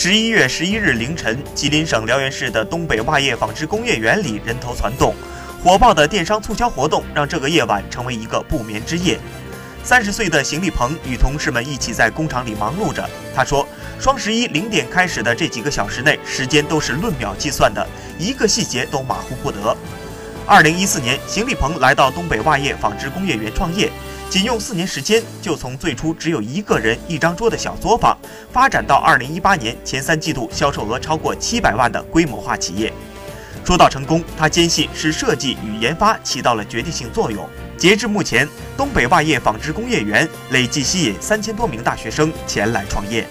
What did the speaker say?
十一月十一日凌晨，吉林省辽源市的东北袜业纺织工业园里人头攒动，火爆的电商促销活动让这个夜晚成为一个不眠之夜。三十岁的邢立鹏与同事们一起在工厂里忙碌着。他说：“双十一零点开始的这几个小时内，时间都是论秒计算的，一个细节都马虎不得。”二零一四年，邢立鹏来到东北袜业纺织工业园创业，仅用四年时间，就从最初只有一个人一张桌的小作坊，发展到二零一八年前三季度销售额超过七百万的规模化企业。说到成功，他坚信是设计与研发起到了决定性作用。截至目前，东北袜业纺织工业园累计吸引三千多名大学生前来创业。